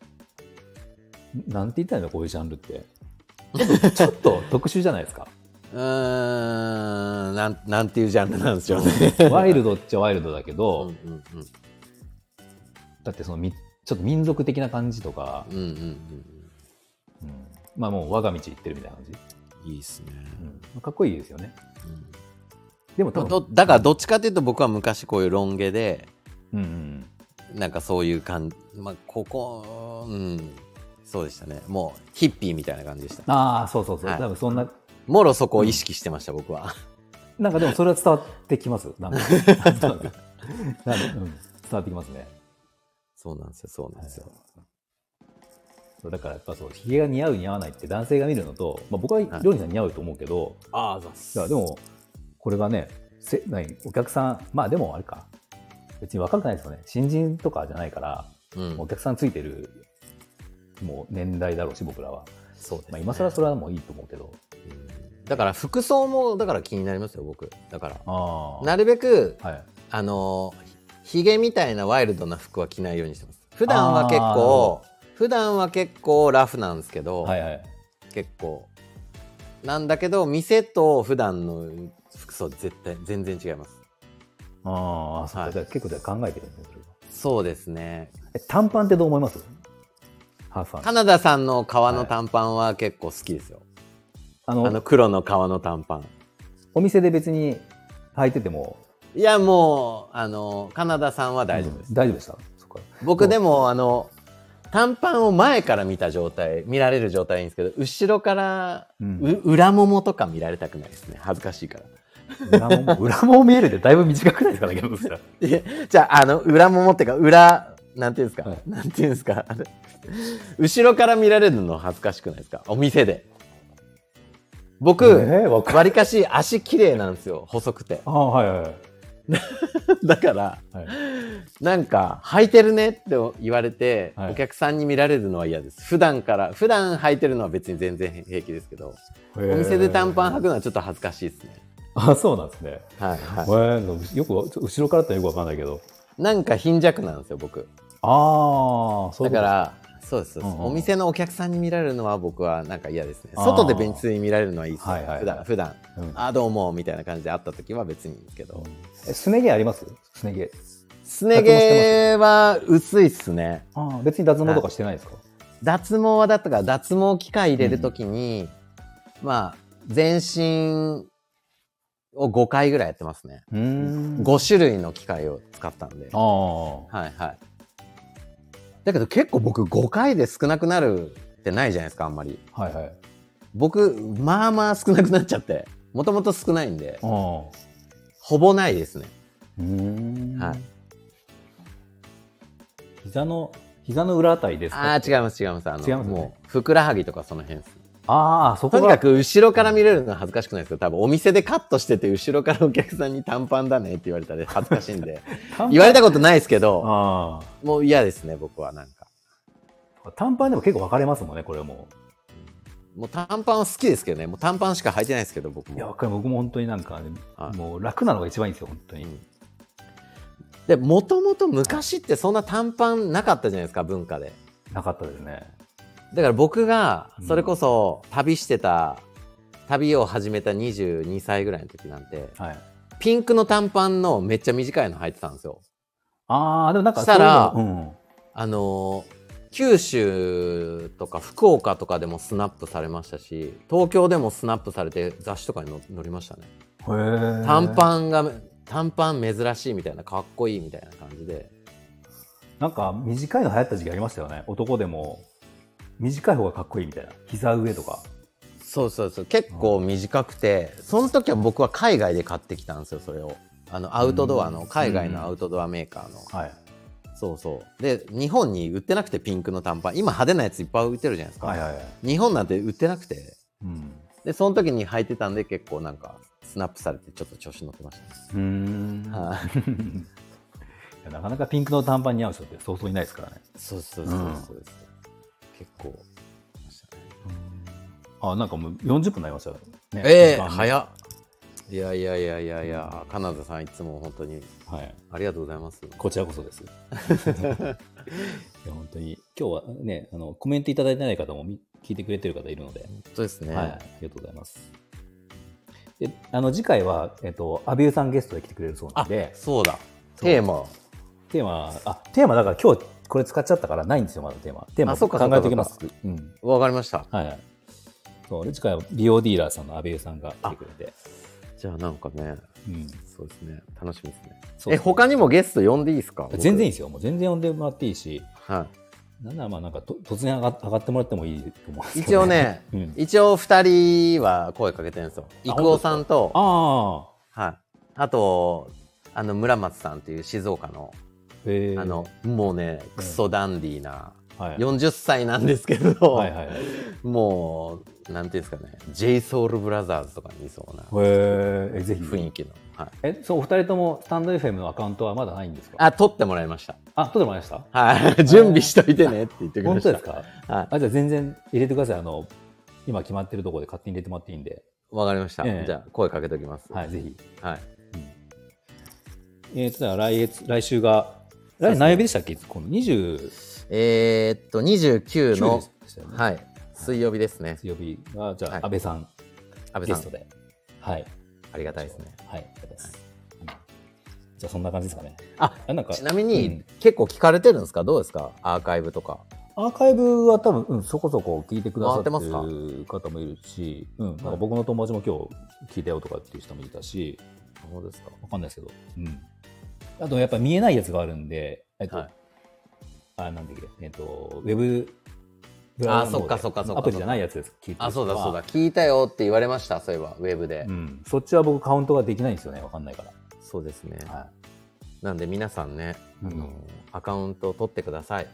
なんて言ったらいいの、こういうジャンルって。ちょっとちょっと特殊じゃないですか。うーん、なん、なんていうジャンルなんでしょうね。ワイルドっちゃワイルドだけうんど、うんだってそのみ、ちょっと民族的な感じとか、うん。うんうんうんまあもう我が道行ってるみたいな感じ。うん。いいっすね。うんかっこいいですよね。うんでも多分、どだからどっちかというと僕は昔こういうロン毛で、うんうんなんかそういう感じ、まあ、ここ、うん、そうでしたね。もうヒッピーみたいな感じでした。ああ、そうそうそう。はい多分そんな、もろそこを意識してました、僕は。なんかでもそれは伝わってきます。なんか、*laughs* なんかうん、伝わってきますね。そうなんですよ、そうなんですよ。そうだからやっぱそう、ひげが似合う似合わないって男性が見るのと、まあ、僕ははい料理さん似合うと思うけど、ああ、ざっいやでも、これがね、せ何お客さん、まあでもあれか、別に若くないですよね。新人とかじゃないから、うんお客さんついてる、もう年代だろうし、僕らは。そうねまあ今更それはもういいと思うけど。うんだから服装もだから気になりますよ僕。だから。なるべくはい。あのひひげみたいなワイルドな服は着ないようにしてます。普段は結構普段は結構ラフなんですけど、はいはい。結構。なんだけど店と普段の服装絶対全然違います。ああ、そうか。はい。結構じゃあ考えてるんですね、そうですね。え、短パンってどう思います？カナダさんの革の短パンは結構好きですよ、あのあの黒の革の短パン。お店で別に履いてても。いやもうあのカナダさんは大丈夫です、うん大丈夫でした僕でもあの短パンを前から見た状態見られる状態いいんですけど後ろから、うん。う裏ももとか見られたくないですね。恥ずかしいから。裏も *laughs* 裏も見えるってだいぶ短くないですかね、ゲームしたら。いやじゃああの裏ももっていうか裏なんていうんですか、はい。なんていうんですか？後ろから見られるの恥ずかしくないですか？お店で僕、えーわりかし足綺麗なんですよ細くてああ、はいはいはい。*laughs* だから、はいなんか、履いてるねって言われて、はいお客さんに見られるのは嫌です。普段から、普段履いてるのは別に全然平気ですけど、お店で短パン履くのはちょっと恥ずかしいですね。あ、そうなんですね。はいはえーよく、後ろからってよくわかんないけど。い。なんか貧弱なんですよ、僕。ああ、そうだから、そうです、そうですうんうんお店のお客さんに見られるのは僕はなんか嫌ですね。外で別に見られるのはいいですね。はいはいはい普段、普段。うんあ、どうも、みたいな感じで会った時は別にいいんですけど。えすね毛あります？すね毛。すね毛は薄いっすね。別に脱毛とかしてないですか、脱毛はだったから脱毛機械入れるときに、まあ全身を5回ぐらいやってますね、うーん。5種類の機械を使ったんで。はいはいだけど結構僕5回で少なくなるってないじゃないですかあんまりはいはい。僕まあまあ少なくなっちゃってもともと少ないんで。ほぼないですねうーん。はい。膝の、膝の裏あたりですか？ああ違います違いますあの違いますねもうふくらはぎとかその辺ですああ、そことがにかく後ろから見れるのは恥ずかしくないですけど多分お店でカットしてて後ろからお客さんに短パンだねって言われたら恥ずかしいんで。言われたことないですけどあもう嫌ですね僕はなんか。あ。短パンでも結構分かれますもんね、これも。もう短パンは好きですけどね。もう短パンしか履いてないですけど僕う。いや、僕も本当になんかね、はい。もう楽なのが一番いいんですよ、本当に。うん。でもともと昔ってそんな短パンなかったじゃないですか文化で。なかったですね。だから僕がそれこそ旅してた、旅を始めた22歳ぐらいの時なんてはい。ピンクの短パンのめっちゃ短いの履いてたんですよああ、でもなんかしたらそういうのあのー九州とか福岡とかでもスナップされましたし東京でもスナップされて雑誌とかに載載りましたね。短パンが短パン珍しいみたいなかっこいいみたいな感じでなんか短いの流行った時期ありましたよね。男でも短い方がかっこいいみたいな。膝上とか。そうそうそう結構短くてその時は僕は海外で買ってきたんですよそれをあのアウトドアの海外のアウトドアメーカーのはい。そうそうで日本に売ってなくてピンクの短パン今派手なやついっぱい売ってるじゃないですか、はいはいはい。日本なんて売ってなくてうん。でその時に履いてたんで結構なんかスナップされてちょっと調子乗ってましたねうーん。はい *laughs* いやなかなかピンクの短パンに合う人ってそうそういないですからね。そうそうそうそうです、結構いましたね。あ、なんかもう40分になりましたよね。ええ時間早っ。いやいやいやいやいやカナダさんいつも本当にはい。ありがとうございます。こちらこそです。いや、本当に、今日はね、あの、コメントいただいてない方もみ聞いてくれてる方いるので、本当ですね、はい、ありがとうございます。で、あの、次回は、えっと、アビューさんゲストで来てくれるそうなんあで、そうだ。そうテーマ。テーマ、あ、テーマだから今日これ使っちゃったからないんですよ、まだテーマ。テーマ考えておきます。そっ。うん。わかりました。はいはい。そう、で、次回は美容ディーラーさんのアビューさんが来てくれて、じゃあなんかねうん。そうですね。楽しみですね。そうえ他にもゲスト呼んでいいですか？い全然いいですよ。もう全然呼んでもらっていいし、はい。なんならまあなんかと突然上が上がってもらってもいいと思う一応ね、*laughs* うん。一応2人は声かけてるんですよ。あ郁夫さんとあはい、あとあの村松さんっていう静岡の,、えあのもうねクソダンディーな、はい、40歳なんですけど、はいはいはい。もうなんていうんですかね j ソ o ルブラザーズとかにいそうなへえ、えぜひ。雰囲気の、はい、え、そう、お二人ともスタンド FM のアカウントはまだないんですか？あ撮ってもらいました。あ、撮ってもらいました？はい。*laughs* 準備しといてねって言ってくれました。本当ですか？はい。あ、じゃあ全然入れてください。あの、今決まってるところで勝手に入れてもらっていいんで。わかりました、ええ。じゃあ声かけておきます。はい、ぜひ。はい。えーと、来月、来週が、何曜日でしたっけ？この29えーっと29のね。はい。水曜日ですね。水曜日。が、じゃあ、はい。安倍さん、安倍さん。ゲストで。はい。ありがたいですね。はい、じゃあ、そんな感じですかね。ああなんかちなみに、うん。結構聞かれてるんですか？どうですか？アーカイブとか。アーカイブは多分、うん、そこそこ聞いてくださってる方もいるし、うん、なんか僕の友達も今日聞いたよとかっていう人もいたし、そうですか。わかんないですけど、うん。あと、やっぱ見えないやつがあるんで、えっと、はいあ、なんだっけ、えっと、ウェブ、ブラウザの方でそっかそっかそっかアプリじゃないやつです、聞いてる人はあそうだそうだ聞いたよって言われましたそういえばウェブで、うん。そっちは僕カウントができないんですよね、わかんないから。そうですね、はなんで皆さんね、あのうんアカウントを取ってくださいい。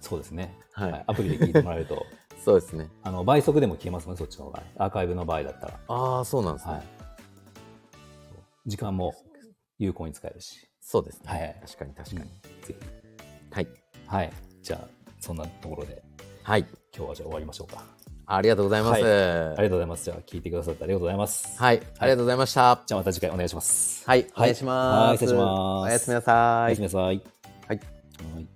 そうですね。はいアプリで聞いてもらえると、*laughs* そうですねあの倍速でも消えますもんね、そっちの方が。アーカイブの場合だったら。ああそうなんですね、はい。時間も有効に使えるし。そうですね。はいはい確かに確かに。はい。はい。じゃあ、そんなところで、はい。今日はじゃあ終わりましょうか。ありがとうございます。はいあはりがとうございます。じゃあ、聞いてくださってありがとうございます。い。ありがとうございました。じゃあ、また次回お願いします。はい。お願いします。はい失礼しますおやすみなさいおやすみ。なさい。